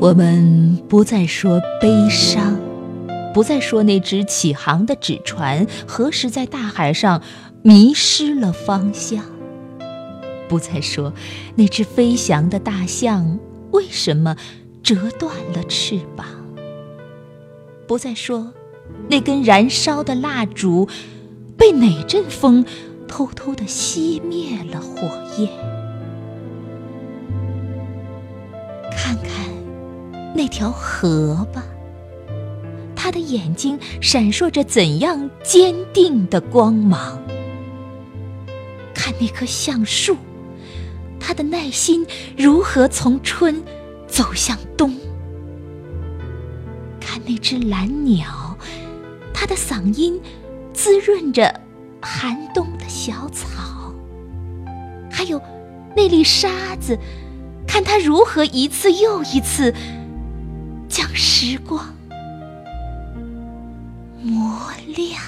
我们不再说悲伤，不再说那只起航的纸船何时在大海上迷失了方向，不再说那只飞翔的大象为什么折断了翅膀，不再说那根燃烧的蜡烛被哪阵风偷偷地熄灭了火焰，那条河吧，他的眼睛闪烁着怎样坚定的光芒。看那棵橡树，他的耐心如何从春走向冬。看那只蓝鸟，它的嗓音滋润着寒冬的小草。还有那粒沙子，看它如何一次又一次。将时光磨亮。